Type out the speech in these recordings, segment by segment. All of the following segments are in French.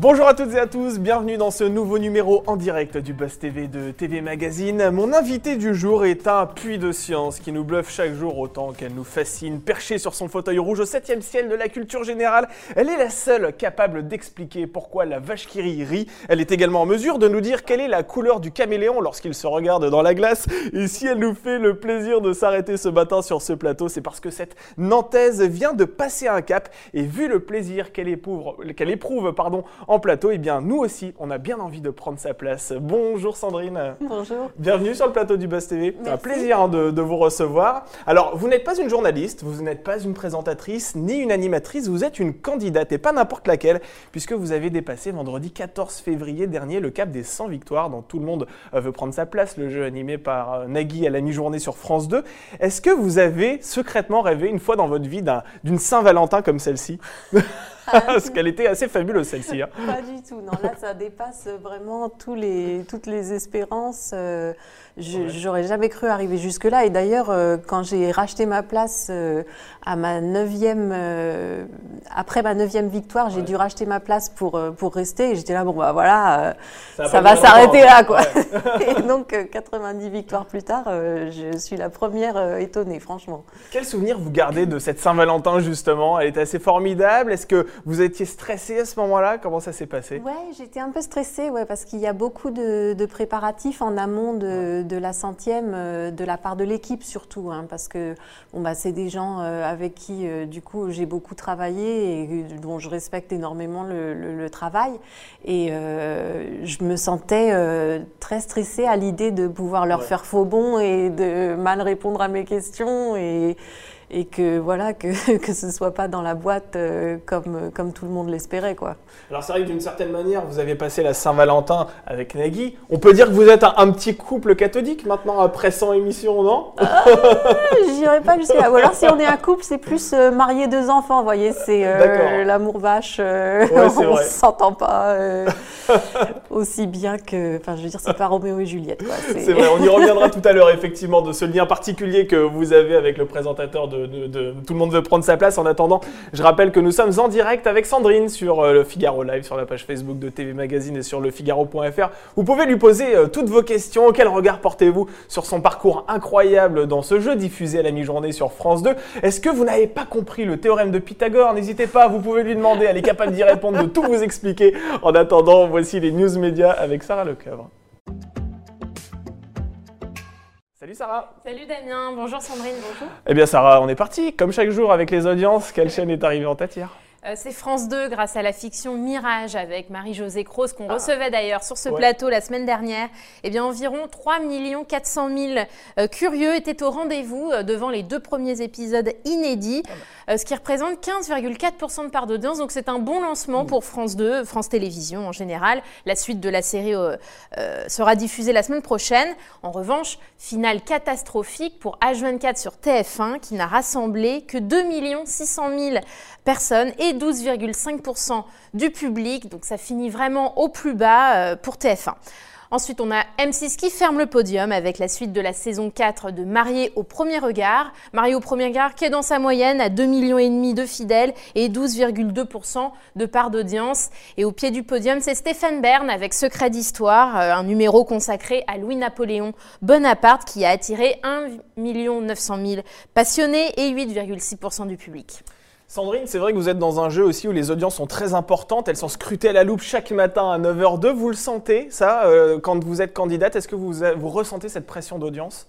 Bonjour à toutes et à tous, bienvenue dans ce nouveau numéro en direct du Buzz TV de TV Magazine. Mon invité du jour est un puits de science qui nous bluffe chaque jour autant qu'elle nous fascine. Perchée sur son fauteuil rouge au septième ciel de la culture générale, elle est la seule capable d'expliquer pourquoi la vache qui rit. Elle est également en mesure de nous dire quelle est la couleur du caméléon lorsqu'il se regarde dans la glace. Et si elle nous fait le plaisir de s'arrêter ce matin sur ce plateau, c'est parce que cette Nantaise vient de passer un cap et vu le plaisir qu'elle éprouve pardon, en plateau, eh bien nous aussi, on a bien envie de prendre sa place. Bonjour Sandrine. Bonjour. Bienvenue sur le plateau du Buzz TV. C'est un plaisir hein, de, vous recevoir. Alors, vous n'êtes pas une journaliste, vous n'êtes pas une présentatrice, ni une animatrice, vous êtes une candidate et pas n'importe laquelle, puisque vous avez dépassé vendredi 14 février dernier le cap des 100 victoires dont tout le monde euh, veut prendre sa place, le jeu animé par euh, Nagui à la mi-journée sur France 2. Est-ce que vous avez secrètement rêvé une fois dans votre vie d'une Saint-Valentin comme celle-ci? Parce qu'elle était assez fabuleuse celle-ci. Hein. Pas du tout. Non, là, ça dépasse vraiment tous les, toutes les espérances. Euh, J'aurais jamais cru arriver jusque-là. Et d'ailleurs, euh, quand j'ai racheté ma place euh, à ma neuvième, après ma neuvième victoire, j'ai dû racheter ma place pour, pour rester. Et j'étais là, bon, bah voilà, ça, va s'arrêter là, quoi. et donc, 90 victoires plus tard, je suis la première étonnée, franchement. Quel souvenir vous gardez de cette Saint-Valentin, justement? Elle était assez formidable. Est-ce que vous étiez stressée à ce moment-là? Comment ça s'est passé? Ouais, j'étais un peu stressée, ouais, parce qu'il y a beaucoup de, de préparatifs en amont de de la centième euh, de la part de l'équipe surtout, hein, parce que bon, bah, c'est des gens euh, avec qui euh, du coup j'ai beaucoup travaillé et dont je respecte énormément le, travail. Et je me sentais très stressée à l'idée de pouvoir leur faire faux bon et de mal répondre à mes questions. Et, et que voilà que que ce soit pas dans la boîte euh, comme comme tout le monde l'espérait quoi. Alors c'est vrai que d'une certaine manière vous avez passé la Saint-Valentin avec Nagui. On peut dire que vous êtes un, petit couple cathodique maintenant après 100 émissions non? Ah, J'irai pas jusqu'à là. Ou alors si on est un couple c'est plus euh, marié deux enfants. Vous voyez c'est euh, l'amour vache. on s'entend pas aussi bien que enfin je veux dire c'est pas Roméo et Juliette. C'est vrai on y reviendra tout à l'heure effectivement de ce lien particulier que vous avez avec le présentateur de tout le monde veut prendre sa place. En attendant, je rappelle que nous sommes en direct avec Sandrine sur euh, le Figaro Live, sur la page Facebook de TV Magazine et sur lefigaro.fr. Vous pouvez lui poser euh, toutes vos questions. Quel regard portez-vous sur son parcours incroyable dans ce jeu diffusé à la mi-journée sur France 2 Est-ce que vous n'avez pas compris le théorème de Pythagore? N'hésitez pas, vous pouvez lui demander. Elle est capable d'y répondre, de tout vous expliquer. En attendant, voici les news médias avec Sarah Lecoeuvre. Salut Sarah. Salut Damien, bonjour Sandrine, bonjour. Eh bien Sarah, on est parti, comme chaque jour avec les audiences. Quelle chaîne est arrivée en tête hier? Euh, c'est France 2 grâce à la fiction Mirage avec Marie-Josée Croze qu'on ah. recevait d'ailleurs sur ce plateau la semaine dernière. Eh bien environ 3 400 000 curieux étaient au rendez-vous euh, devant les deux premiers épisodes inédits, ah. euh, ce qui représente 15,4% de part d'audience. Donc c'est un bon lancement pour France 2, France Télévisions en général. La suite de la série sera diffusée la semaine prochaine. En revanche, finale catastrophique pour H24 sur TF1 qui n'a rassemblé que 2 600 000 personnes et 12,5% du public. Donc ça finit vraiment au plus bas euh, pour TF1. Ensuite, on a M6 qui ferme le podium avec la suite de la saison 4 de Marié au premier regard. Marié au premier regard qui est dans sa moyenne à 2,5 millions et de fidèles et 12,2% de part d'audience. Et au pied du podium, c'est Stéphane Bern avec Secret d'histoire, euh, un numéro consacré à Louis-Napoléon Bonaparte qui a attiré 1 900 000 passionnés et 8,6% du public. Sandrine, c'est vrai que vous êtes dans un jeu aussi où les audiences sont très importantes, elles sont scrutées à la loupe chaque matin à 9h02. Vous le sentez, ça, euh, quand vous êtes candidate? Est-ce que vous, vous ressentez cette pression d'audience?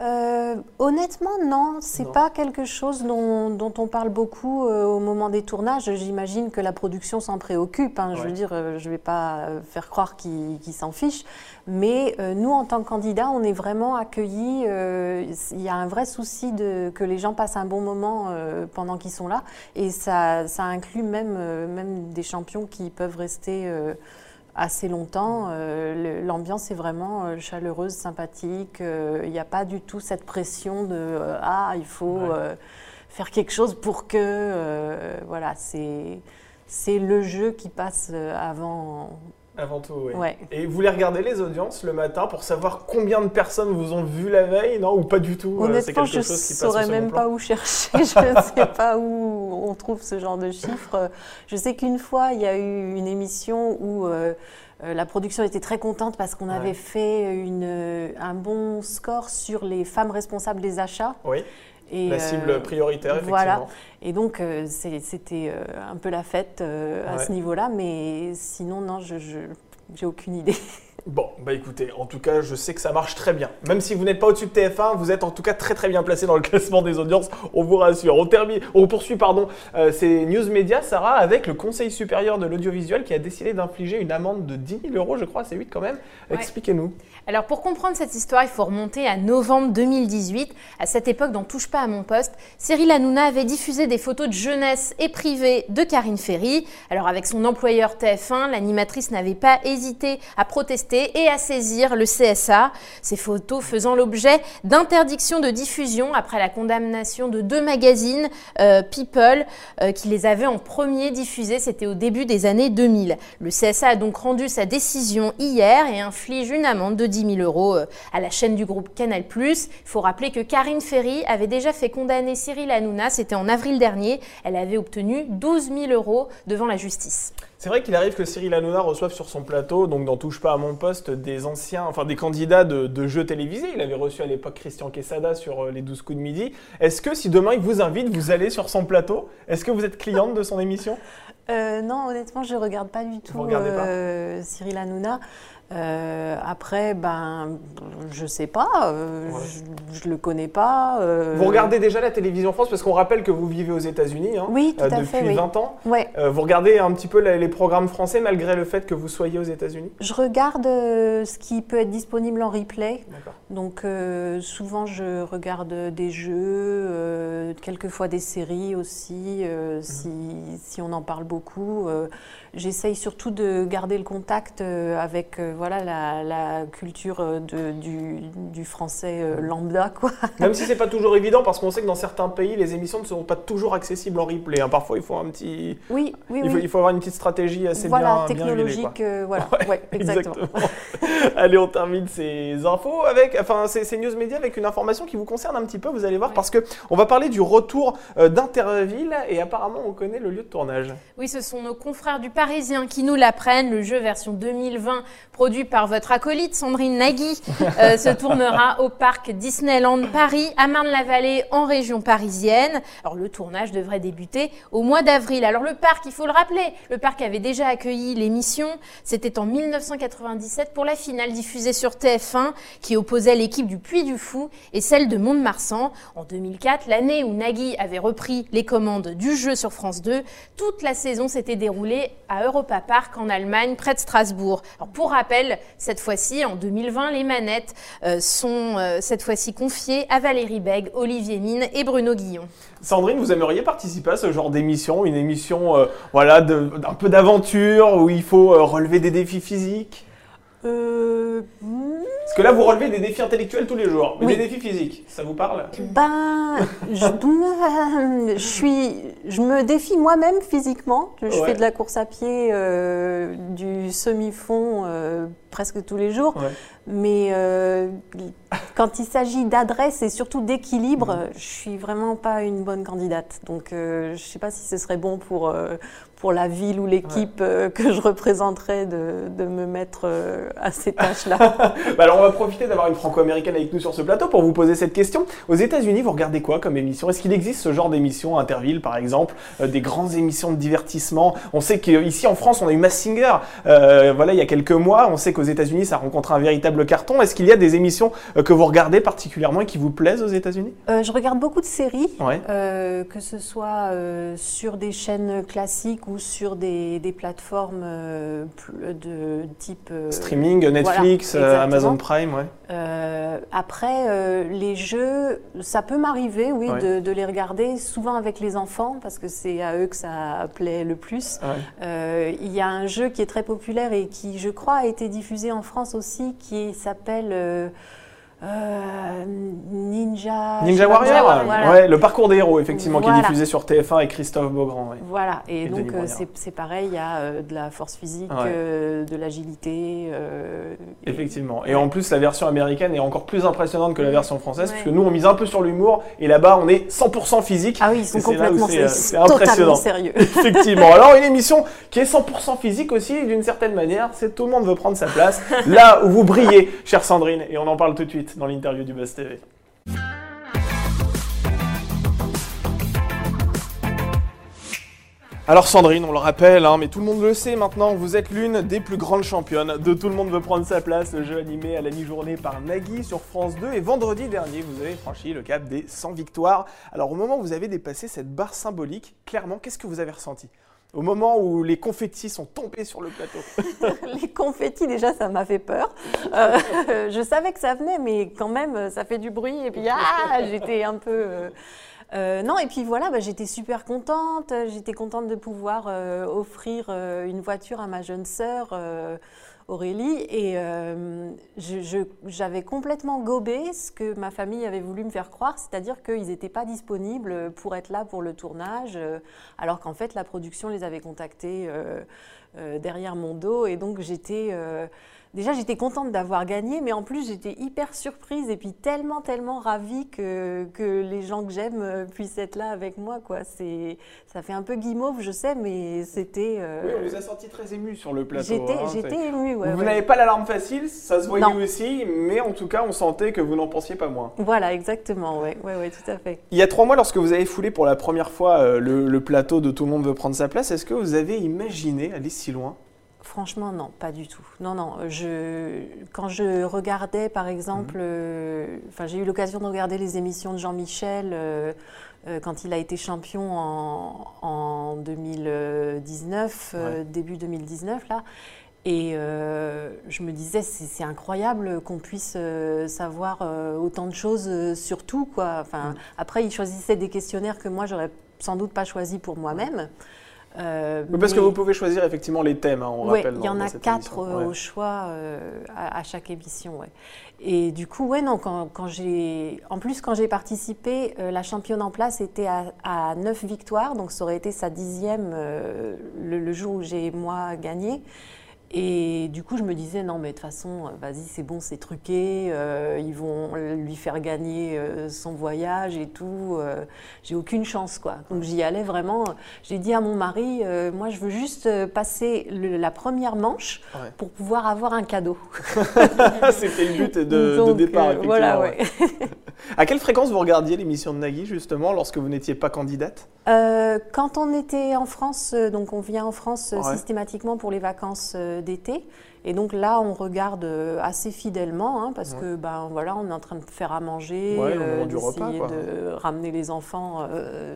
Euh, honnêtement, non, c'est pas quelque chose dont, on parle beaucoup euh, au moment des tournages. J'imagine que la production s'en préoccupe. Hein. Je veux dire, euh, je vais pas faire croire qu'ils s'en fichent. Mais nous, en tant que candidats, on est vraiment accueillis. Il y a un vrai souci de que les gens passent un bon moment pendant qu'ils sont là, et ça, ça inclut même même des champions qui peuvent rester assez longtemps. Euh, l'ambiance est vraiment euh, chaleureuse, sympathique. Euh, il n'y a pas du tout cette pression de ah il faut faire quelque chose pour que voilà c'est c'est le jeu qui passe avant Avant tout, oui. Et vous les regardez les audiences le matin pour savoir combien de personnes vous ont vu la veille, non Ou pas du tout Honnêtement, je ne saurais même pas où chercher. je ne sais pas où on trouve ce genre de chiffres. Je sais qu'une fois, il y a eu une émission où euh, la production était très contente parce qu'on avait fait une, euh, un bon score sur les femmes responsables des achats. Oui. Et la cible euh, prioritaire, effectivement. Voilà. Et donc, c'était un peu la fête à ce niveau-là. Mais sinon, non, je n'ai aucune idée. Bon, bah écoutez, en tout cas, je sais que ça marche très bien. Même si vous n'êtes pas au-dessus de TF1, vous êtes en tout cas très très bien placé dans le classement des audiences, on vous rassure. On, termine, on poursuit pardon, euh, ces news médias, Sarah, avec le Conseil supérieur de l'audiovisuel qui a décidé d'infliger une amende de 10 000 euros, je crois, c'est 8 quand même. Expliquez-nous. Alors pour comprendre cette histoire, il faut remonter à novembre 2018. À cette époque, dans Touche pas à mon poste, Cyril Hanouna avait diffusé des photos de jeunesse et privées de Karine Ferry. Alors avec son employeur TF1, l'animatrice n'avait pas hésité à protester et à saisir le CSA. Ces photos faisant l'objet d'interdiction de diffusion après la condamnation de deux magazines, euh, People, euh, qui les avaient en premier diffusés. C'était au début des années 2000. Le CSA a donc rendu sa décision hier et inflige une amende de 10 10 000 euros euh, à la chaîne du groupe Canal+. Il faut rappeler que Karine Ferry avait déjà fait condamner Cyril Hanouna, c'était en avril dernier. Elle avait obtenu 12 000 euros devant la justice. C'est vrai qu'il arrive que Cyril Hanouna reçoive sur son plateau, donc n'en touche pas à mon poste, des anciens, enfin des candidats de, jeux télévisés. Il avait reçu à l'époque Christian Quesada sur euh, les 12 coups de midi. Est-ce que si demain il vous invite, vous allez sur son plateau? Est-ce que vous êtes cliente de son émission? Euh, Non, honnêtement, je ne regarde pas du tout euh, Cyril Hanouna. Euh, après, ben, je sais pas, euh, je, ne le connais pas. Euh. Vous regardez déjà la télévision France parce qu'on rappelle que vous vivez aux États-Unis hein, oui, tout à depuis fait, 20 ans. Ouais. vous regardez un petit peu les programmes français malgré le fait que vous soyez aux États-Unis? Je regarde ce qui peut être disponible en replay. Donc souvent je regarde des jeux, quelquefois des séries aussi, mhm. si, si, on en parle beaucoup. J'essaye surtout de garder le contact avec voilà la, culture euh, de, du, français euh, lambda. Quoi. Même si c'est pas toujours évident, parce qu'on sait que dans certains pays, les émissions ne sont pas toujours accessibles en replay. Hein. Parfois, il faut un petit. Oui, oui, il, faut, il faut avoir une petite stratégie assez voilà, bien, technologique. Euh, voilà, ouais, exactement. Allez, on termine ces infos avec, enfin, ces, news médias avec une information qui vous concerne un petit peu. Vous allez voir, parce que on va parler du retour d'Interville et apparemment, on connaît le lieu de tournage. Oui, ce sont nos confrères du Parisien qui nous l'apprennent. Le jeu version 2020 produit par votre acolyte Sandrine Nagui, euh, se tournera au parc Disneyland Paris, à Marne-la-Vallée, en région parisienne. Alors le tournage devrait débuter au mois d'avril. Alors le parc, il faut le rappeler, le parc avait déjà accueilli l'émission. C'était en 1997 pour la finale diffusée sur TF1 qui opposait l'équipe du Puy du Fou et celle de Mont-de-Marsan. En 2004, l'année où Nagui avait repris les commandes du jeu sur France 2, toute la saison s'était déroulée à Europa Park en Allemagne, près de Strasbourg. Alors pour rappel, cette fois-ci, en 2020, les manettes euh, sont euh, cette fois-ci confiées à Valérie Beg, Olivier Mine et Bruno Guillon. Sandrine, vous aimeriez participer à ce genre d'émission, une émission euh, voilà, d'un peu d'aventure où il faut relever des défis physiques? Euh... Que là, vous relevez des défis intellectuels tous les jours, mais des défis physiques, ça vous parle? Ben, je, je, suis, je me défie moi-même physiquement. Je fais de la course à pied, euh, du semi-fond euh, presque tous les jours. Mais euh, quand il s'agit d'adresse et surtout d'équilibre, mhm. je suis vraiment pas une bonne candidate. Donc, je ne sais pas si ce serait bon pour, pour la ville ou l'équipe que je représenterais de, de me mettre à ces tâches-là. Bah alors, on va profiter d'avoir une franco-américaine avec nous sur ce plateau pour vous poser cette question. Aux États-Unis, vous regardez quoi comme émission? Est-ce qu'il existe ce genre d'émission, Interville par exemple, des grandes émissions de divertissement? On sait qu'ici en France, on a eu Mass Singer, voilà, il y a quelques mois. On sait qu'aux États-Unis, ça rencontre un véritable carton. Est-ce qu'il y a des émissions euh, que vous regardez particulièrement et qui vous plaisent aux États-Unis? Euh, Je regarde beaucoup de séries, euh, que ce soit sur des chaînes classiques ou sur des, plateformes de type streaming, Netflix, Amazon Prime, ouais. après, les jeux, ça peut m'arriver, oui, de, les regarder, souvent avec les enfants, parce que c'est à eux que ça plaît le plus. Il y a un jeu qui est très populaire et qui, je crois, a été diffusé en France aussi, qui s'appelle euh, Ninja. Ninja Warrior, ouais, le parcours des héros, effectivement, qui est diffusé sur TF1 avec Christophe Beaugrand. Voilà, et, donc euh, c'est pareil, il y a euh, de la force physique, de l'agilité. effectivement, et, en plus la version américaine est encore plus impressionnante que la version française, puisque nous on mise un peu sur l'humour, et là-bas on est 100% physique. Ah oui, ils sont complètement c'est impressionnant. sérieux. effectivement, alors une émission qui est 100% physique aussi, d'une certaine manière, c'est tout le monde veut prendre sa place, là où vous brillez, chère Sandrine, et on en parle tout de suite dans l'interview du Buzz TV. Alors Sandrine, on le rappelle, hein, mais tout le monde le sait maintenant, vous êtes l'une des plus grandes championnes de Tout le monde veut prendre sa place, le jeu animé à la mi-journée par Nagui sur France 2. Et vendredi dernier, vous avez franchi le cap des 100 victoires. Alors au moment où vous avez dépassé cette barre symbolique, clairement, qu'est-ce que vous avez ressenti? Au moment où les confettis sont tombés sur le plateau Les confettis, déjà, ça m'a fait peur. Euh, je savais que ça venait, mais quand même, ça fait du bruit. Et puis, ah, j'étais un peu. Euh, euh, non, et puis voilà, bah, j'étais super contente. J'étais contente de pouvoir offrir une voiture à ma jeune sœur. Aurélie, et euh, j'avais complètement gobé ce que ma famille avait voulu me faire croire, c'est-à-dire qu'ils n'étaient pas disponibles pour être là pour le tournage, euh, alors qu'en fait la production les avait contactés euh, derrière mon dos, et donc j'étais déjà j'étais contente d'avoir gagné, mais en plus j'étais hyper surprise et puis tellement tellement ravie que, que les gens que j'aime euh, puissent être là avec moi quoi. C'est ça fait un peu guimauve, je sais, mais c'était. Euh, oui, on vous a senti très ému sur le plateau. J'étais hein, j'étais émue. Ouais, vous n'avez pas l'alarme facile, ça se voyait aussi, mais en tout cas on sentait que vous n'en pensiez pas moins. Voilà, exactement, ouais, ouais, ouais, tout à fait. Il y a trois mois, lorsque vous avez foulé pour la première fois euh, le, le plateau de Tout le monde veut prendre sa place, est-ce que vous avez imaginé aller si loin? Franchement, non, pas du tout. Non, non. Je, quand je regardais, par exemple, euh, j'ai eu l'occasion de regarder les émissions de Jean-Michel euh, euh, quand il a été champion en, 2019, début 2019, là. Et je me disais, c'est incroyable qu'on puisse savoir autant de choses sur tout, quoi. Enfin, mhm. Après, il choisissait des questionnaires que moi, j'aurais sans doute pas choisi pour moi-même. Euh, parce que vous pouvez choisir effectivement les thèmes, hein, on rappelle. Il y en a quatre euh, au choix euh, à, chaque émission. Et du coup, ouais, non, quand, quand j'ai. En plus, quand j'ai participé, la championne en place était à, à 9 victoires, donc ça aurait été sa dixième le, jour où j'ai, moi, gagné. Et du coup, je me disais, non, mais de toute façon, vas-y, c'est bon, c'est truqué, euh, ils vont lui faire gagner euh, son voyage et tout. Euh, j'ai aucune chance, quoi. Donc j'y allais vraiment. J'ai dit à mon mari, moi, je veux juste passer la première manche pour pouvoir avoir un cadeau. C'était le but de, départ, effectivement. Voilà, ouais. à quelle fréquence vous regardiez l'émission de Nagui, justement, lorsque vous n'étiez pas candidate? Quand on était en France, donc on vient en France systématiquement pour les vacances d'été. Et donc là, on regarde euh, assez fidèlement, hein, parce que ben voilà, on est en train de faire à manger, euh, d'essayer de ramener les enfants. Euh,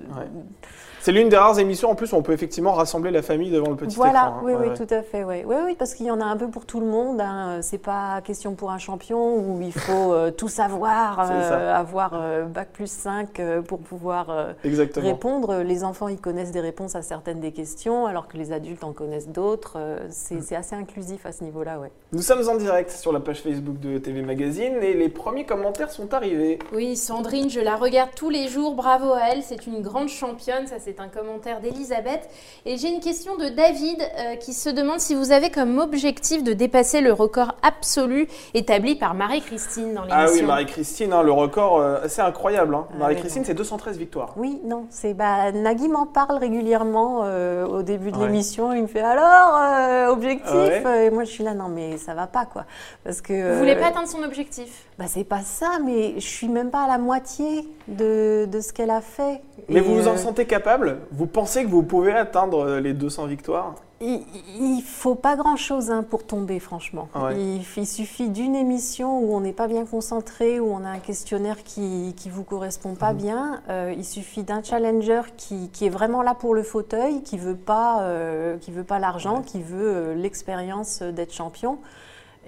c'est l'une des rares émissions en plus où on peut effectivement rassembler la famille devant le petit voilà, écran. Voilà, hein. oui, oui, tout à fait. Oui, oui, oui parce qu'il y en a un peu pour tout le monde. Hein. C'est pas question pour un champion où il faut euh, tout savoir, avoir bac plus 5 pour pouvoir répondre. Les enfants, ils connaissent des réponses à certaines des questions, alors que les adultes en connaissent d'autres. Mm. C'est assez inclusif à ce niveau-là, ouais. Nous sommes en direct sur la page Facebook de TV Magazine et les premiers commentaires sont arrivés. Oui, Sandrine, je la regarde tous les jours. Bravo à elle, c'est une grande championne. Ça, c'est un commentaire d'Elisabeth. Et j'ai une question de David euh, qui se demande si vous avez comme objectif de dépasser le record absolu établi par Marie-Christine dans l'émission. Ah oui, Marie-Christine, hein, le record, euh, c'est incroyable. Hein. Ah Marie-Christine, c'est 213 victoires. Oui, non, c'est bah, Nagui m'en parle régulièrement euh, au début de l'émission. Il me fait alors, objectif? Ah Et moi, je suis là, non, mais ça va pas, quoi. Parce que, vous voulez pas atteindre son objectif? Bah, C'est pas ça, mais je suis même pas à la moitié de, de ce qu'elle a fait. Mais vous vous en sentez capable? Vous pensez que vous pouvez atteindre les 200 victoires? Il ne faut pas grand-chose hein, pour tomber, franchement. Il, suffit d'une émission où on n'est pas bien concentré, où on a un questionnaire qui ne vous correspond pas mhm. bien. Euh, il suffit d'un challenger qui, est vraiment là pour le fauteuil, qui ne veut pas, euh, veut pas l'argent, qui veut euh, l'expérience d'être champion.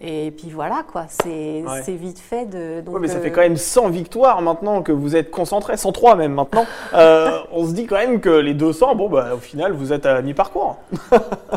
Et puis voilà, quoi, c'est vite fait. De, donc, mais ça fait quand même 100 victoires maintenant que vous êtes concentré, 103 même maintenant. Euh, on se dit quand même que les 200, bon, bah, au final, vous êtes à mi-parcours.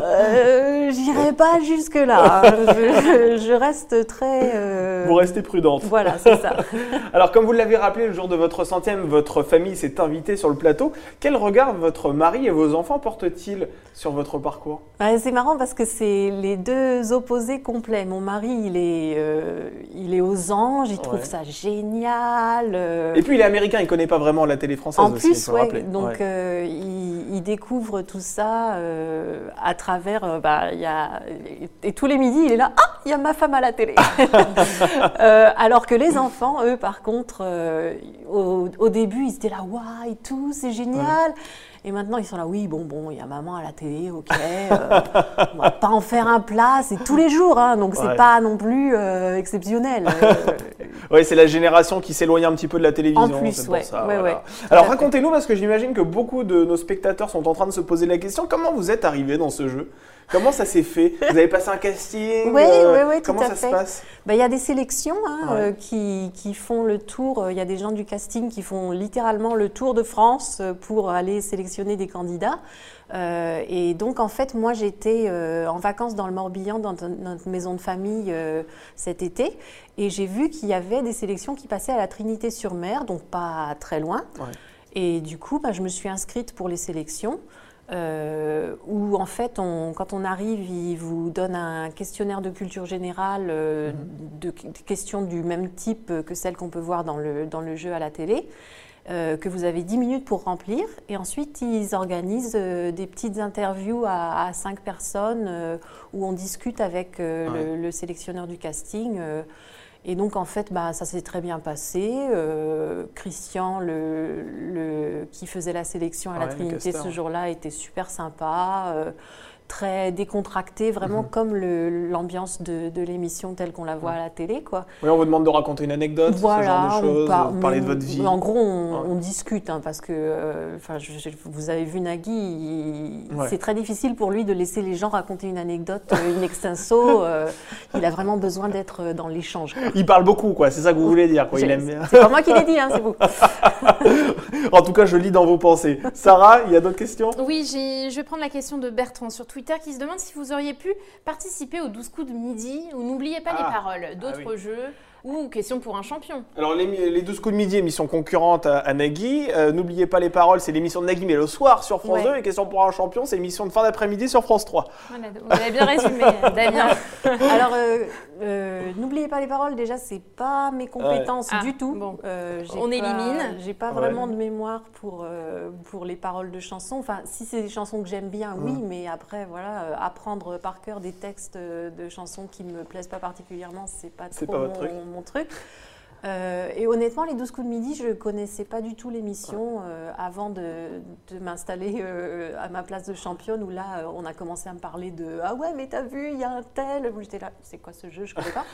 euh, J'irai pas jusque-là. Hein. Je, reste très. Euh, vous restez prudente. Voilà, c'est ça. Alors, comme vous l'avez rappelé, le jour de votre centième, votre famille s'est invitée sur le plateau. Quel regard votre mari et vos enfants portent-ils sur votre parcours? C'est marrant parce que c'est les deux opposés complets. Mon mari, il est, euh, il est aux anges, il trouve ça génial. Euh. Et puis il est américain, il connaît pas vraiment la télé française en plus, ouais, donc euh, il, découvre tout ça à travers, bah, y a, et tous les midis, il est là, ah, il y a ma femme à la télé. alors que les enfants, eux, par contre, au, début, ils étaient là, waouh, et tout, c'est génial. Et maintenant, ils sont là, oui, bon, bon, il y a maman à la télé, ok. Euh, on va pas en faire un plat, c'est tous les jours, hein, donc c'est pas non plus euh, exceptionnel. Oui, c'est la génération qui s'éloigne un petit peu de la télévision. En plus, ouais, Alors racontez-nous, parce que j'imagine que beaucoup de nos spectateurs sont en train de se poser la question, comment vous êtes arrivé dans ce jeu? Comment ça s'est fait? Vous avez passé un casting Oui, oui, oui, Comment ça se passe? Bah, Il y a des sélections hein, qui, qui, font le tour. Il y a des gens du casting qui font littéralement le tour de France pour aller sélectionner des candidats. Euh, et donc, en fait, moi, j'étais euh, en vacances dans le Morbihan, dans notre maison de famille euh, cet été, et j'ai vu qu'il y avait des sélections qui passaient à la Trinité-sur-Mer, donc pas très loin. Et du coup, bah, je me suis inscrite pour les sélections. Où en fait, quand on arrive, il vous donne un questionnaire de culture générale, mhm. de, questions du même type que celles qu'on peut voir dans le, dans le jeu à la télé. Euh, que vous avez 10 minutes pour remplir. Et ensuite, ils organisent euh, des petites interviews à, à 5 personnes euh, où on discute avec le, sélectionneur du casting. Et donc, en fait, bah, ça s'est très bien passé. Christian, le, qui faisait la sélection à la Trinité ce jour-là, était super sympa très décontracté, vraiment mhm. comme l'ambiance de, l'émission telle qu'on la voit à la télé. Quoi. Oui, on vous demande de raconter une anecdote, voilà, ce genre de choses, parler de votre vie. En gros, on, discute, hein, parce que euh, enfin, vous avez vu Nagui, c'est très difficile pour lui de laisser les gens raconter une anecdote, euh, une extenso. Euh, il a vraiment besoin d'être dans l'échange. Il parle beaucoup, quoi. c'est ça que vous voulez dire. Quoi. Il aime bien. C'est pas moi qui l'ai dit, hein, c'est vous. en tout cas, je lis dans vos pensées. Sarah, il y a d'autres questions? Oui, je vais prendre la question de Bertrand sur Twitter qui se demande si vous auriez pu participer aux 12 coups de midi ou n'oubliez pas les ah. paroles. Ah d'autres jeux ou question pour un champion. Alors les, les 12 coups de midi, émission concurrente à, Nagui. Euh, n'oubliez pas les paroles, c'est l'émission de Nagui mais le soir sur France 2. Et question pour un champion, c'est l'émission de fin d'après-midi sur France 3. vous avez bien résumé, Damien. Alors euh, euh, n'oubliez pas les paroles, déjà c'est pas mes compétences du ah, tout. Bon. On élimine. J'ai pas vraiment de mémoire pour, pour les paroles de chansons. Enfin, si c'est des chansons que j'aime bien, oui, mais après, voilà, apprendre par cœur des textes de chansons qui ne me plaisent pas particulièrement, c'est pas trop pas mon, truc mon truc. Euh, et honnêtement, les 12 coups de midi, je ne connaissais pas du tout l'émission euh, avant de, m'installer euh, à ma place de championne, où là, on a commencé à me parler de Ah ouais, mais t'as vu, il y a un tel. J'étais là, c'est quoi ce jeu? Je ne connais pas.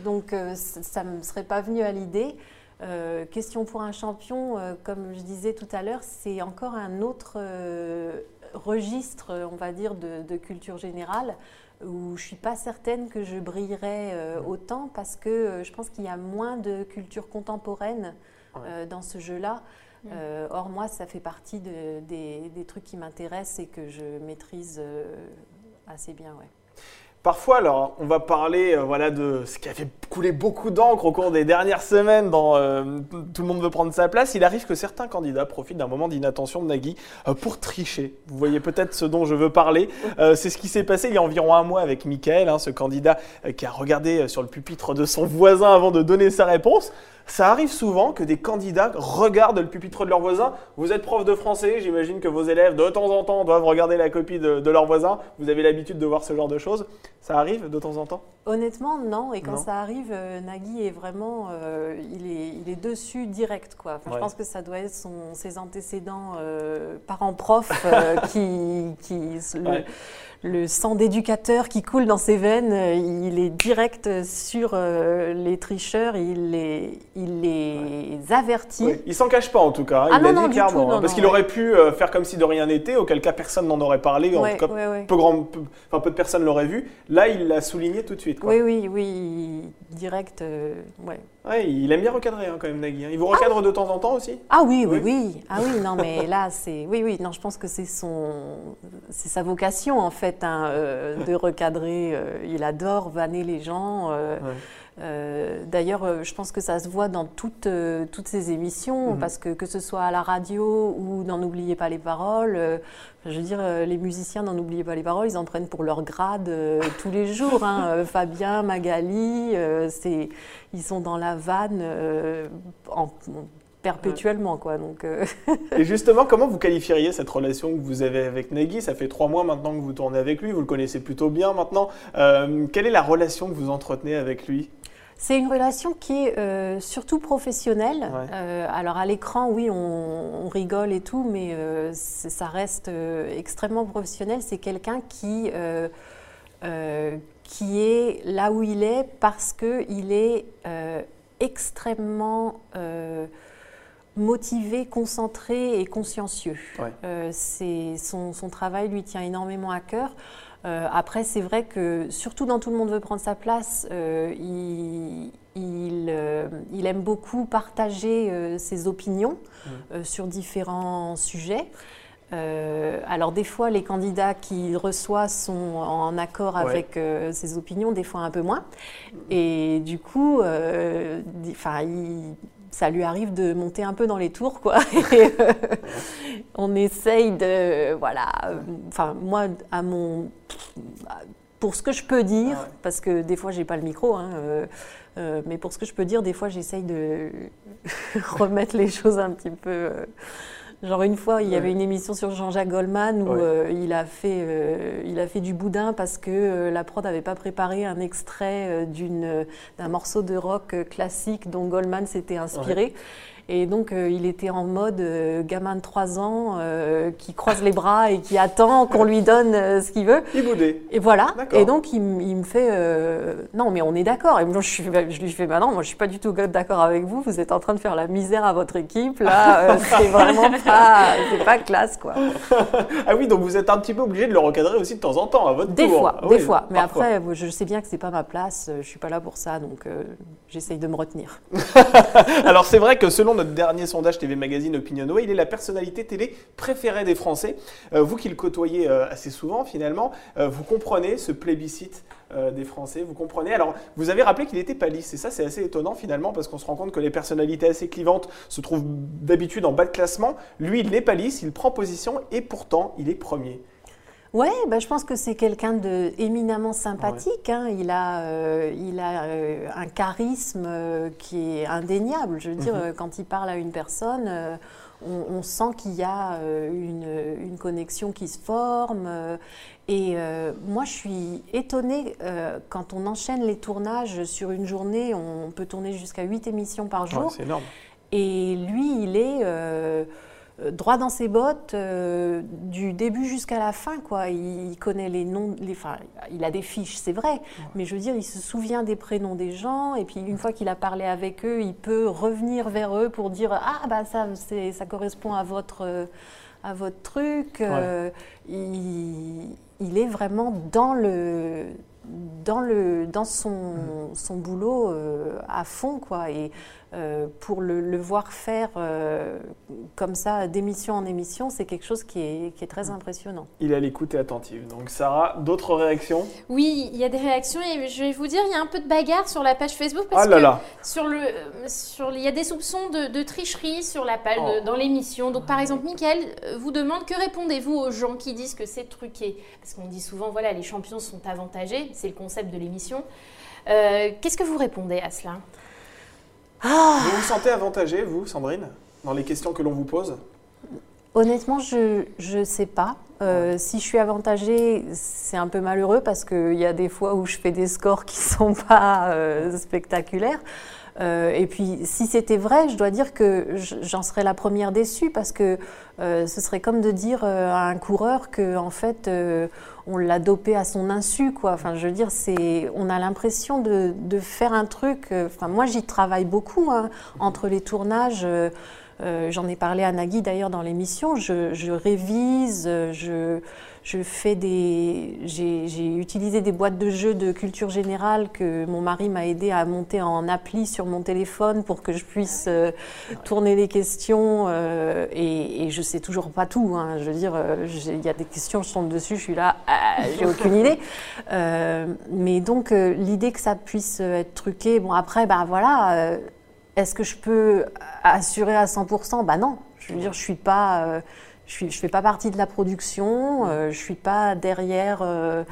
donc, ça ne me serait pas venu à l'idée. question pour un champion, comme je disais tout à l'heure, c'est encore un autre registre, on va dire, de, de culture générale où je suis pas certaine que je brillerais euh, autant parce que euh, je pense qu'il y a moins de culture contemporaine euh, dans ce jeu-là. or, moi, ça fait partie des, des, trucs qui m'intéressent et que je maîtrise assez bien. Ouais. Parfois, alors, on va parler euh, voilà, de ce qui a fait couler beaucoup d'encre au cours des dernières semaines dans euh, Tout le monde veut prendre sa place. Il arrive que certains candidats profitent d'un moment d'inattention de Nagui euh, pour tricher. Vous voyez peut-être ce dont je veux parler. C'est ce qui s'est passé il y a environ un mois avec Michael, hein, ce candidat qui a regardé sur le pupitre de son voisin avant de donner sa réponse. Ça arrive souvent que des candidats regardent le pupitre de leur voisin. Vous êtes prof de français, j'imagine que vos élèves de temps en temps doivent regarder la copie de, leur voisin. Vous avez l'habitude de voir ce genre de choses. Ça arrive de temps en temps? Honnêtement, non. Et quand ça arrive, euh, Nagui est vraiment, euh, il, est, il est dessus direct. Quoi. Je pense que ça doit être son, ses antécédents euh, parents-profs qui, qui le sang d'éducateur qui coule dans ses veines, il est direct sur les tricheurs, il les, il les avertit. Oui. Il s'en cache pas en tout cas, hein. ah il non, dit clairement, hein. parce qu'il aurait pu faire comme si de rien n'était, auquel cas personne n'en aurait parlé, en tout cas peu, grand, peu, enfin, peu de personnes l'auraient vu. Là, il l'a souligné tout de suite. Oui, oui, oui, direct, ouais. Ouais, il aime bien recadrer hein, quand même Nagui. Hein. Il vous recadre ah. de temps en temps aussi? Ah oui, oui, oui, Ah oui, non, mais là, c'est. Oui, oui, non, je pense que c'est son. C'est sa vocation, en fait, hein, euh, de recadrer. Euh, il adore vanner les gens. Euh, d'ailleurs, je pense que ça se voit dans toutes, toutes ces émissions, mhm. parce que que ce soit à la radio ou dans N'oubliez pas les paroles, je veux dire, les musiciens dans N'oubliez pas les paroles, ils en prennent pour leur grade tous les jours. Fabien, Magali, ils sont dans la vanne euh, perpétuellement. Quoi, donc, euh. Et justement, comment vous qualifieriez cette relation que vous avez avec Nagui? Ça fait trois mois maintenant que vous tournez avec lui, vous le connaissez plutôt bien maintenant. Euh, quelle est la relation que vous entretenez avec lui? C'est une relation qui est surtout professionnelle. alors à l'écran, oui, on, rigole et tout, mais ça reste extrêmement professionnel. C'est quelqu'un qui qui est là où il est parce qu'il est euh, extrêmement euh, motivé, concentré et consciencieux. Euh, son, son, travail lui tient énormément à cœur. Après, c'est vrai que, surtout dans Tout le monde veut prendre sa place, il, il, aime beaucoup partager ses opinions mmh. sur différents sujets. Euh, alors des fois, les candidats qu'il reçoit sont en accord avec euh, ses opinions, des fois un peu moins. Et du coup, euh, ça lui arrive de monter un peu dans les tours, quoi. on essaye de, voilà. Enfin, moi, à mon, pour ce que je peux dire, ah parce que des fois, j'ai pas le micro. Hein, mais pour ce que je peux dire, des fois, j'essaye de remettre les choses un petit peu Genre une fois, il y avait une émission sur Jean-Jacques Goldman où euh, il, a fait, euh, il a fait du boudin parce que euh, la prod n'avait pas préparé un extrait d'un morceau de rock classique dont Goldman s'était inspiré. Et donc, euh, il était en mode euh, gamin de 3 ans euh, qui croise les bras et qui attend qu'on lui donne ce qu'il veut. Il boudait. Et voilà. Et donc, il, me fait Non, mais on est d'accord. Et moi, je, je, lui fais Bah non, moi, je suis pas du tout d'accord avec vous. Vous êtes en train de faire la misère à votre équipe. Là, c'est vraiment pas, pas classe, quoi. ah oui, donc vous êtes un petit peu obligé de le recadrer aussi de temps en temps, à votre des tour. Fois, ah des fois. Mais après, je sais bien que c'est pas ma place. Je suis pas là pour ça. Donc, j'essaye de me retenir. Alors, c'est vrai que selon notre dernier sondage TV Magazine Opinionway, il est la personnalité télé préférée des Français. Euh, vous qui le côtoyez euh, assez souvent finalement, euh, vous comprenez ce plébiscite des Français, vous comprenez. Alors, vous avez rappelé qu'il était pas lisse, et ça c'est assez étonnant finalement, parce qu'on se rend compte que les personnalités assez clivantes se trouvent d'habitude en bas de classement. Lui, il n'est pas lisse, il prend position, et pourtant, il est premier. Oui, bah, je pense que c'est quelqu'un de éminemment sympathique. Hein. Il a, euh, il a euh, un charisme euh, qui est indéniable. Je veux dire, mhm. quand il parle à une personne, on, sent qu'il y a une, une, connexion qui se forme. et moi, je suis étonnée quand on enchaîne les tournages sur une journée. On peut tourner jusqu'à 8 émissions par jour. c'est énorme. Et lui, il est droit dans ses bottes euh, du début jusqu'à la fin. Quoi. Il, connaît les noms, les, enfin, il a des fiches, c'est vrai, mais je veux dire, il se souvient des prénoms des gens, et puis une fois qu'il a parlé avec eux, il peut revenir vers eux pour dire Ah, bah ça, ça correspond à votre, à votre truc. Euh, il, il, est vraiment dans le. Dans, le, dans son, mmh. son boulot à fond, quoi. Et euh, pour le, voir faire euh, comme ça, d'émission en émission, c'est quelque chose qui est, qui est, très impressionnant. Il est à l'écoute et attentive. Donc Sarah, d'autres réactions? Oui, il y a des réactions et je vais vous dire, il y a un peu de bagarre sur la page Facebook parce ah là là. que sur le, sur, il y a des soupçons de, tricherie sur la page, oh. dans l'émission. Donc par exemple, Mickaël euh, vous demande que répondez-vous aux gens qui disent que c'est truqué? Parce qu'on dit souvent, voilà, les champions sont avantagés, c'est le concept de l'émission. Qu'est-ce que vous répondez à cela? Ah. Vous vous sentez avantagé, vous, Sandrine, dans les questions que l'on vous pose? Honnêtement, je ne sais pas. Euh, si je suis avantagée, c'est un peu malheureux parce qu'il y a des fois où je fais des scores qui ne sont pas euh, spectaculaires. Et puis, si c'était vrai, je dois dire que j'en serais la première déçue parce que ce serait comme de dire à un coureur que, en fait, on l'a dopé à son insu, quoi. Enfin, je veux dire, c'est, on a l'impression de, de, faire un truc. Enfin, moi, j'y travaille beaucoup hein, entre les tournages. Euh, j'en ai parlé à Nagui d'ailleurs dans l'émission. Je, révise, je, je fais des. J'ai utilisé des boîtes de jeux de culture générale que mon mari m'a aidé à monter en appli sur mon téléphone pour que je puisse euh, tourner les questions. Euh, et, et, je sais toujours pas tout. Hein. Je veux dire, il y a des questions, je tombe dessus, je suis là, ah, j'ai aucune idée. mais donc, l'idée que ça puisse être truqué, bon, après, bah voilà est-ce que je peux assurer à 100% Bah non. Je veux dire, je suis pas, euh, je, je fais pas partie de la production. Euh, je suis pas derrière. Euh,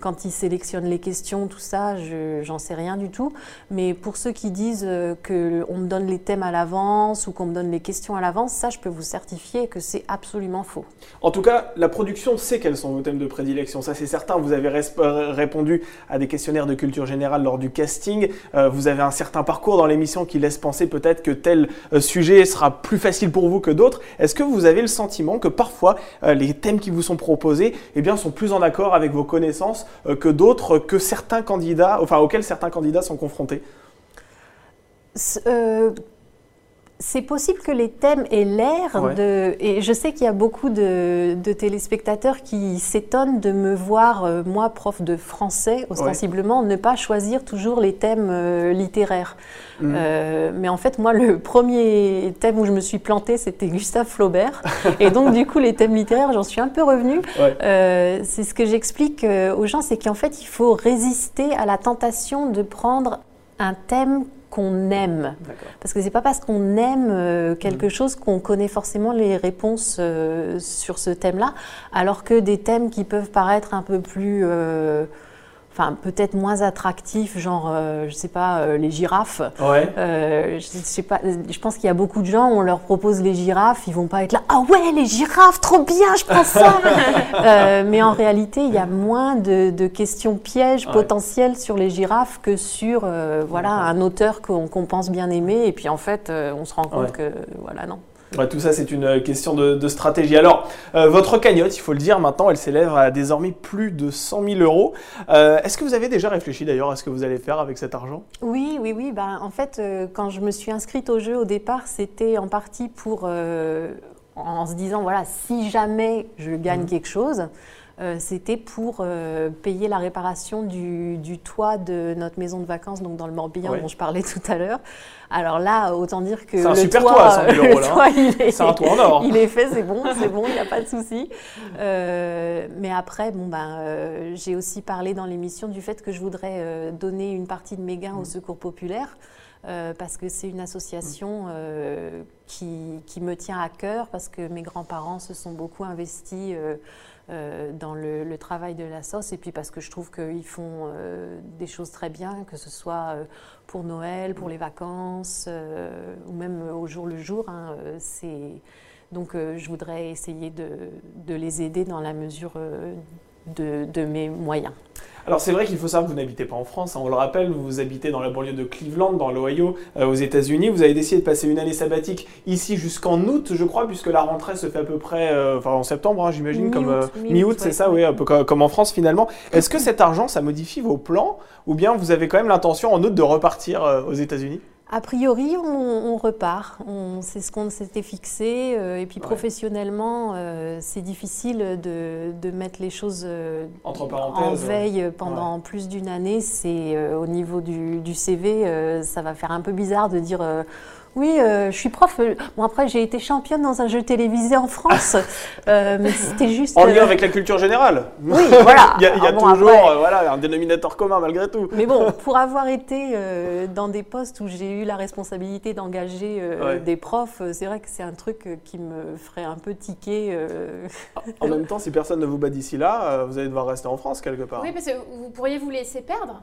quand ils sélectionnent les questions, tout ça, je j'en sais rien du tout. Mais pour ceux qui disent euh, qu'on me donne les thèmes à l'avance ou qu'on me donne les questions à l'avance, ça, je peux vous certifier que c'est absolument faux. En tout cas, la production sait quels sont vos thèmes de prédilection. Ça, c'est certain. Vous avez euh, répondu à des questionnaires de culture générale lors du casting. Euh, vous avez un certain parcours dans l'émission qui laisse penser peut-être que tel sujet sera plus facile pour vous que d'autres. Est-ce que vous avez le sentiment que parfois les thèmes qui vous sont proposés eh bien, sont plus en accord avec vos connaissances que d'autres, que certains candidats, enfin auxquels certains candidats sont confrontés. Euh, c'est possible que les thèmes aient l'air de... Et je sais qu'il y a beaucoup de, téléspectateurs qui s'étonnent de me voir, euh, moi, prof de français, ostensiblement, ne pas choisir toujours les thèmes euh, littéraires. Mm. Euh, mais en fait, moi, le premier thème où je me suis plantée, c'était Gustave Flaubert. et donc, du coup, les thèmes littéraires, j'en suis un peu revenue. c'est ce que j'explique aux gens, c'est qu'en fait, il faut résister à la tentation de prendre un thème qu'on aime. Parce que c'est pas parce qu'on aime euh, quelque mm. chose qu'on connaît forcément les réponses euh, sur ce thème-là, alors que des thèmes qui peuvent paraître un peu plus euh, enfin peut-être moins attractif, genre euh, je sais pas euh, les girafes. Ouais. Euh, je, sais pas, je pense qu'il y a beaucoup de gens, on leur propose les girafes, ils vont pas être là ah ouais les girafes trop bien, je prends ça. mais en réalité il y a moins de, questions pièges potentielles sur les girafes que sur voilà un auteur qu'on pense bien aimer et puis en fait on se rend compte que voilà non tout ça, c'est une euh, question de, stratégie. Alors, euh, votre cagnotte, il faut le dire maintenant, elle s'élève à désormais plus de 100 000 euros. Euh, est-ce que vous avez déjà réfléchi d'ailleurs à ce que vous allez faire avec cet argent? Oui, oui, oui. Ben, en fait, quand je me suis inscrite au jeu au départ, c'était en partie pour, en se disant, voilà, si jamais je gagne mmh. quelque chose, c'était pour payer la réparation du, du, toit de notre maison de vacances, donc dans le Morbihan dont je parlais tout à l'heure. Alors là, autant dire que le super toit, c'est un toit en or. Il est fait, c'est bon, c'est bon, il n'y a pas de souci. Euh, mais après, bon ben, euh, j'ai aussi parlé dans l'émission du fait que je voudrais euh, donner une partie de mes gains au mm. Secours populaire. parce que c'est une association qui, qui, me tient à cœur, parce que mes grands-parents se sont beaucoup investis euh, dans le, travail de la sauce et puis parce que je trouve qu'ils font euh, des choses très bien, que ce soit euh, pour Noël, pour les vacances ou même au jour le jour. Hein, donc je voudrais essayer de, les aider dans la mesure de mes moyens. Alors c'est vrai qu'il faut savoir que vous n'habitez pas en France, hein. on le rappelle, vous habitez dans la banlieue de Cleveland, dans l'Ohio, euh, aux États-Unis. Vous avez décidé de passer une année sabbatique ici jusqu'en août, je crois, puisque la rentrée se fait à peu près, euh, enfin en septembre, hein, j'imagine, comme euh, mi-août, c'est ça, oui, un peu comme en France finalement. Est-ce que cet argent, ça modifie vos plans, ou bien vous avez quand même l'intention en août de repartir aux États-Unis? A priori, on, repart. C'est ce qu'on s'était fixé. Euh, et puis professionnellement, euh, c'est difficile de, mettre les choses euh, en veille pendant plus d'une année. C'est au niveau du, du CV, ça va faire un peu bizarre de dire oui, euh, je suis prof. Bon, après, j'ai été championne dans un jeu télévisé en France, euh, mais c'était juste. En lien euh, avec la culture générale. Oui, voilà. il y a, ah toujours voilà, un dénominateur commun malgré tout. Mais bon, pour avoir été dans des postes où j'ai eu la responsabilité d'engager des profs, c'est vrai que c'est un truc qui me ferait un peu tiquer. en même temps, si personne ne vous bat d'ici là, vous allez devoir rester en France quelque part. Oui, parce que vous pourriez vous laisser perdre?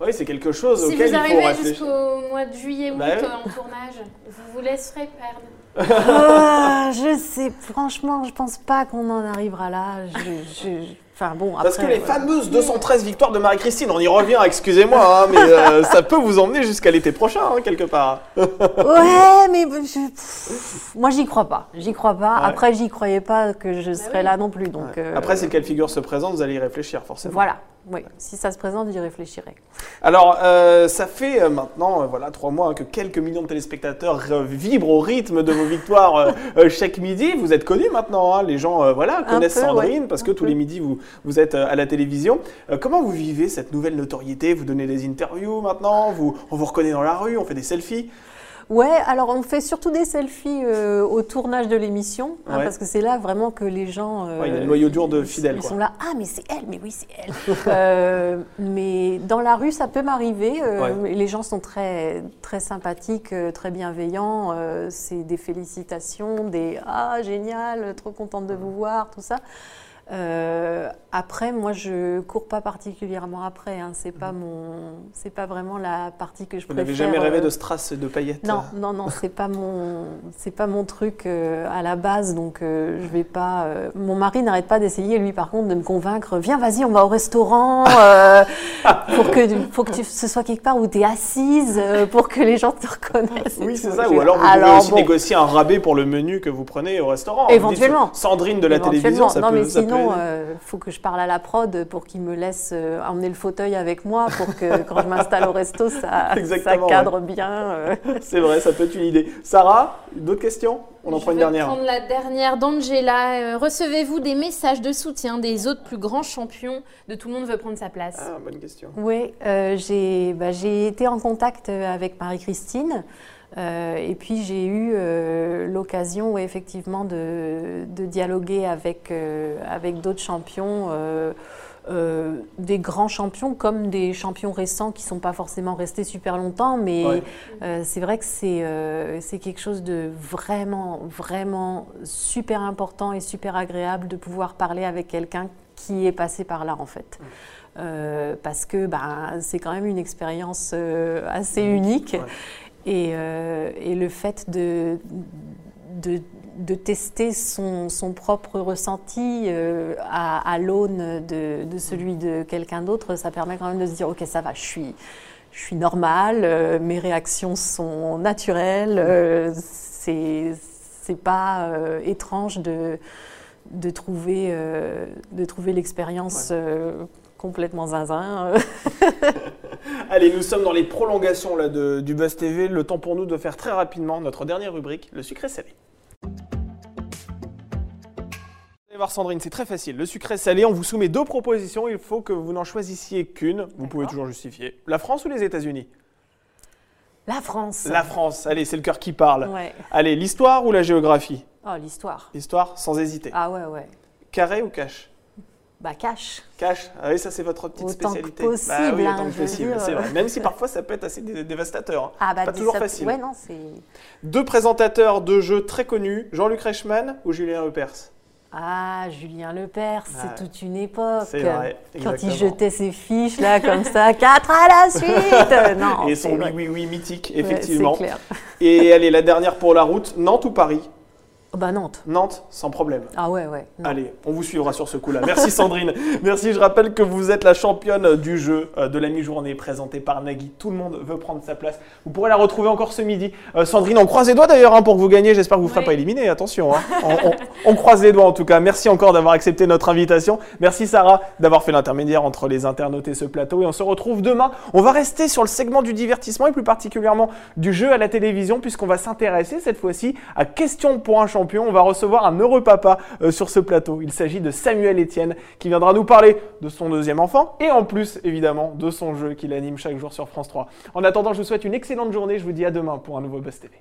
Oui, c'est quelque chose si auquel il faut réfléchir. Si vous arrivez jusqu'au mois de juillet ou bah en tournage, vous vous laisserez perdre. Ah, je sais, franchement, je pense pas qu'on en arrivera là. Je, Enfin bon, Parce que les fameuses 213 victoires de Marie-Christine, on y revient, excusez-moi, hein, mais euh, ça peut vous emmener jusqu'à l'été prochain, hein, quelque part. ouais, mais moi j'y crois pas. J'y crois pas. Après, j'y croyais pas que je bah serais là non plus. Donc, euh, Après, si le cas de figure se présente, vous allez y réfléchir, forcément. Voilà. Oui, si ça se présente, j'y réfléchirai. Alors, euh, ça fait euh, maintenant euh, voilà trois mois que quelques millions de téléspectateurs vibrent au rythme de vos victoires chaque midi. Vous êtes connu maintenant, hein. les gens voilà connaissent Sandrine parce que tous les midis vous vous êtes à la télévision. comment vous vivez cette nouvelle notoriété? Vous donnez des interviews maintenant, vous on vous reconnaît dans la rue, on fait des selfies? Ouais, alors on fait surtout des selfies euh, au tournage de l'émission, hein, parce que c'est là vraiment que les gens. il y a le noyau dur de fidèles. Ils sont là, ah mais c'est elle, mais oui c'est elle. Euh, mais dans la rue, ça peut m'arriver. Euh, les gens sont très très sympathiques, très bienveillants. c'est des félicitations, des ah génial, trop contente de vous voir, tout ça. Euh, après, moi, je cours pas particulièrement après. Hein. C'est pas mhm. mon, c'est pas vraiment la partie que je Vous préfère. Vous n'avez jamais rêvé euh, de strass et de paillettes Non, non, non, c'est pas mon, c'est pas mon truc euh, à la base. Donc, je vais pas. mon mari n'arrête pas d'essayer, lui, par contre, de me convaincre. Viens, vas-y, on va au restaurant. pour que, faut que tu, ce soit quelque part où tu es assise, pour que les gens te reconnaissent. Oui, c'est ça. Ou alors, vous pouvez aussi négocier un rabais pour le menu que vous prenez au restaurant. Éventuellement. Sandrine de la télévision, ça peut. Ça il euh, faut que je parle à la prod pour qu'il me laisse euh, emmener le fauteuil avec moi pour que quand je m'installe au resto, ça, ça cadre bien. Euh. C'est vrai, ça peut être une idée. Sarah, d'autres questions? On en prend une dernière. Je vais prendre la dernière d'Angela. Recevez-vous des messages de soutien des autres plus grands champions de Tout le monde veut prendre sa place? Ah, bonne question. Oui, bah, j'ai été en contact avec Marie-Christine. Euh, et puis j'ai eu euh, l'occasion effectivement de, dialoguer avec, euh, avec d'autres champions, des grands champions comme des champions récents qui ne sont pas forcément restés super longtemps, mais c'est vrai que c'est quelque chose de vraiment, vraiment super important et super agréable de pouvoir parler avec quelqu'un qui est passé par là en fait. parce que bah, c'est quand même une expérience assez unique. Euh, et, le fait de, de, tester son, son, propre ressenti euh, à, l'aune de, de, celui de quelqu'un d'autre, ça permet quand même de se dire, ok, ça va, je suis, je suis normale, euh, mes réactions sont naturelles, c'est c'est pas étrange de, de trouver, de trouver l'expérience complètement zinzin. Allez, nous sommes dans les prolongations là, de, du Buzz TV. Le temps pour nous de faire très rapidement notre dernière rubrique, le sucré salé. Allez voir Sandrine, c'est très facile. Le sucré salé, on vous soumet deux propositions. Il faut que vous n'en choisissiez qu'une. Vous pouvez toujours justifier. La France ou les États-Unis? La France. La France. Allez, c'est le cœur qui parle. Allez, l'histoire ou la géographie? Oh, l'histoire. L'histoire, sans hésiter. Ah ouais, ouais. Carré ou cash bah, cash. Cash, ah oui, ça c'est votre petite autant spécialité. Que possible, bah, oui, autant que possible, c'est vrai. Même si parfois ça peut être assez dévastateur. Hein. Ah bah, pas toujours facile. Ouais, non, Deux présentateurs de jeux très connus, Jean-Luc Reichmann ou Julien Lepers? Ah, Julien Lepers, c'est toute une époque. Vrai. Quand il jetait ses fiches là comme ça, quatre à la suite. Non, Et son oui, oui, oui mythique, effectivement. Ouais, clair. Et allez, la dernière pour la route, Nantes ou Paris? Bah Nantes. Nantes, sans problème. Ah ouais, ouais. Allez, on vous suivra sur ce coup-là. Merci Sandrine. Merci, je rappelle que vous êtes la championne du jeu euh, de la mi-journée présentée par Nagui. Tout le monde veut prendre sa place. Vous pourrez la retrouver encore ce midi. Euh, Sandrine, on croise les doigts d'ailleurs hein, pour que vous gagnez. J'espère que vous ne ferez pas éliminer. Attention. Hein. On, croise les doigts en tout cas. Merci encore d'avoir accepté notre invitation. Merci Sarah d'avoir fait l'intermédiaire entre les internautes et ce plateau. Et on se retrouve demain. On va rester sur le segment du divertissement et plus particulièrement du jeu à la télévision puisqu'on va s'intéresser cette fois-ci à questions pour un champion. On va recevoir un heureux papa euh, sur ce plateau. Il s'agit de Samuel Etienne qui viendra nous parler de son deuxième enfant et en plus évidemment de son jeu qu'il anime chaque jour sur France 3. En attendant, je vous souhaite une excellente journée. Je vous dis à demain pour un nouveau Buzz TV.